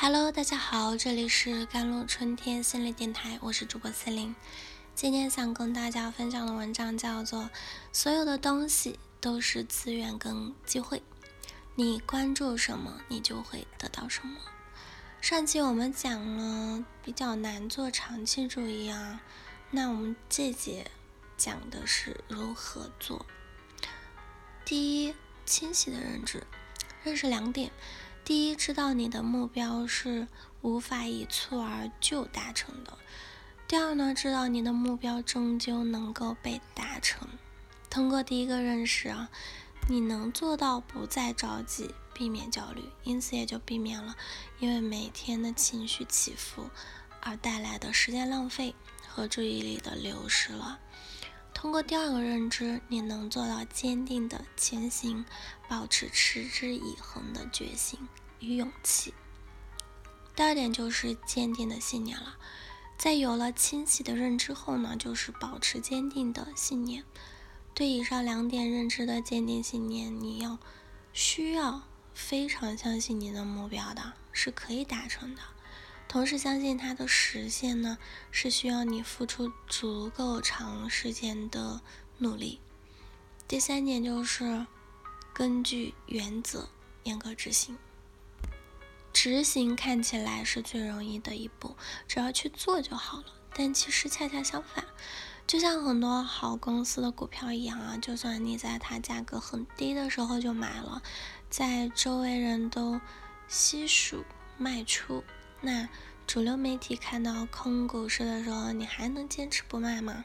Hello，大家好，这里是甘露春天心理电台，我是主播思玲。今天想跟大家分享的文章叫做《所有的东西都是资源跟机会》，你关注什么，你就会得到什么。上期我们讲了比较难做长期主义啊，那我们这节讲的是如何做。第一，清晰的认知，认识两点。第一，知道你的目标是无法一蹴而就达成的。第二呢，知道你的目标终究能够被达成。通过第一个认识啊，你能做到不再着急，避免焦虑，因此也就避免了因为每天的情绪起伏而带来的时间浪费和注意力的流失了。通过第二个认知，你能做到坚定的前行，保持持之以恒的决心与勇气。第二点就是坚定的信念了。在有了清晰的认知后呢，就是保持坚定的信念。对以上两点认知的坚定信念，你要需要非常相信你的目标的，是可以达成的。同时相信它的实现呢，是需要你付出足够长时间的努力。第三点就是根据原则严格执行。执行看起来是最容易的一步，只要去做就好了。但其实恰恰相反，就像很多好公司的股票一样啊，就算你在它价格很低的时候就买了，在周围人都悉数卖出。那主流媒体看到空股市的时候，你还能坚持不卖吗？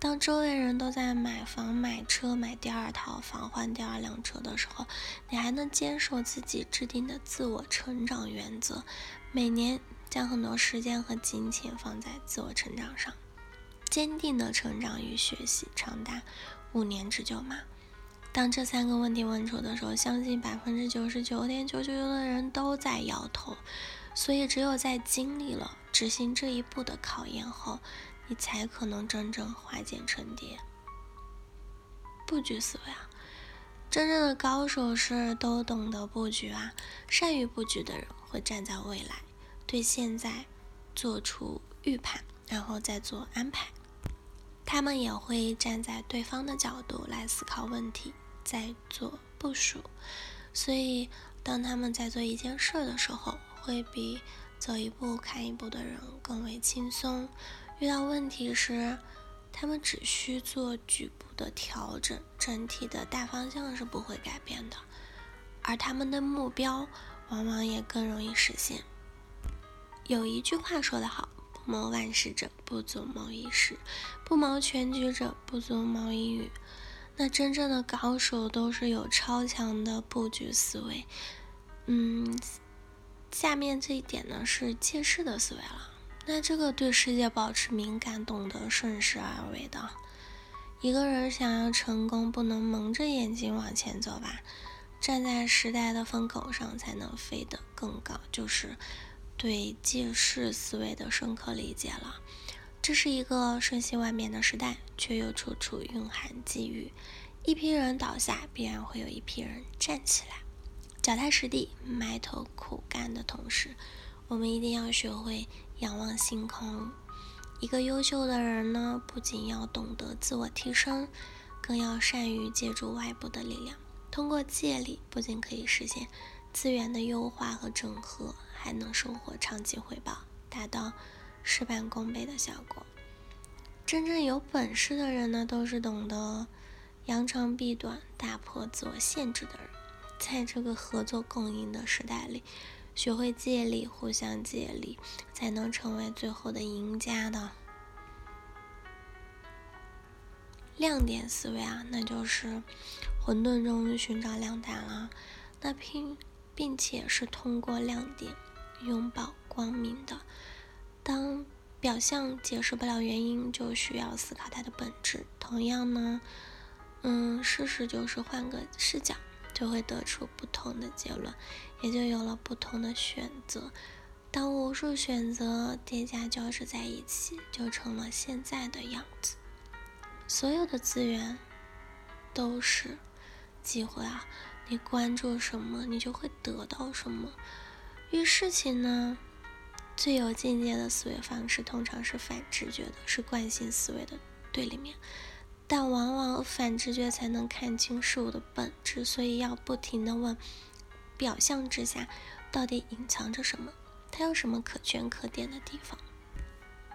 当周围人都在买房、买车、买第二套房、换第二辆车的时候，你还能坚守自己制定的自我成长原则，每年将很多时间和金钱放在自我成长上，坚定的成长与学习，长达五年之久吗？当这三个问题问出的时候，相信百分之九十九点九九九的人都在摇头。所以，只有在经历了执行这一步的考验后，你才可能真正化茧成蝶。布局思维啊，真正的高手是都懂得布局啊，善于布局的人会站在未来，对现在做出预判，然后再做安排。他们也会站在对方的角度来思考问题，再做部署。所以，当他们在做一件事的时候，会比走一步看一步的人更为轻松。遇到问题时，他们只需做局部的调整，整体的大方向是不会改变的。而他们的目标往往也更容易实现。有一句话说得好：“不谋万事者，不足谋一事；不谋全局者，不足谋一语。”那真正的高手都是有超强的布局思维。嗯。下面这一点呢是借势的思维了。那这个对世界保持敏感，懂得顺势而为的一个人想要成功，不能蒙着眼睛往前走吧？站在时代的风口上，才能飞得更高。就是对借势思维的深刻理解了。这是一个瞬息万变的时代，却又处处蕴含机遇。一批人倒下，必然会有一批人站起来。脚踏实地、埋头苦干的同时，我们一定要学会仰望星空。一个优秀的人呢，不仅要懂得自我提升，更要善于借助外部的力量。通过借力，不仅可以实现资源的优化和整合，还能收获长期回报，达到事半功倍的效果。真正有本事的人呢，都是懂得扬长避短、打破自我限制的人。在这个合作共赢的时代里，学会借力，互相借力，才能成为最后的赢家的。亮点思维啊，那就是混沌中寻找亮点了。那并并且是通过亮点拥抱光明的。当表象解释不了原因，就需要思考它的本质。同样呢，嗯，事实就是换个视角。就会得出不同的结论，也就有了不同的选择。当无数选择叠加交织在一起，就成了现在的样子。所有的资源都是机会啊！你关注什么，你就会得到什么。遇事情呢，最有境界的思维方式通常是反直觉的，是惯性思维的对立面。但往往反直觉才能看清事物的本质，所以要不停的问：表象之下到底隐藏着什么？它有什么可圈可点的地方？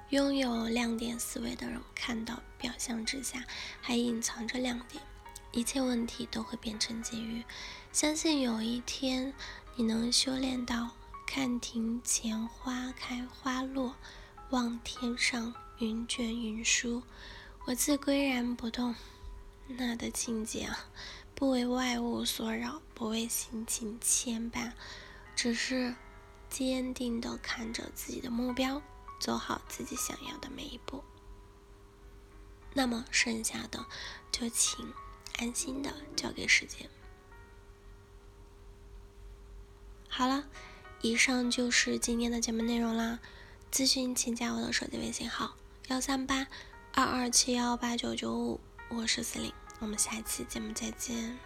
拥有亮点思维的人看到表象之下还隐藏着亮点，一切问题都会变成机遇。相信有一天你能修炼到看庭前花开花落，望天上云卷云舒。我自岿然不动，那的境界啊，不为外物所扰，不为心情牵绊，只是坚定的看着自己的目标，走好自己想要的每一步。那么剩下的，就请安心的交给时间。好了，以上就是今天的节目内容啦。咨询请加我的手机微信号：幺三八。二二七幺八九九五，我是司令，我们下一期节目再见。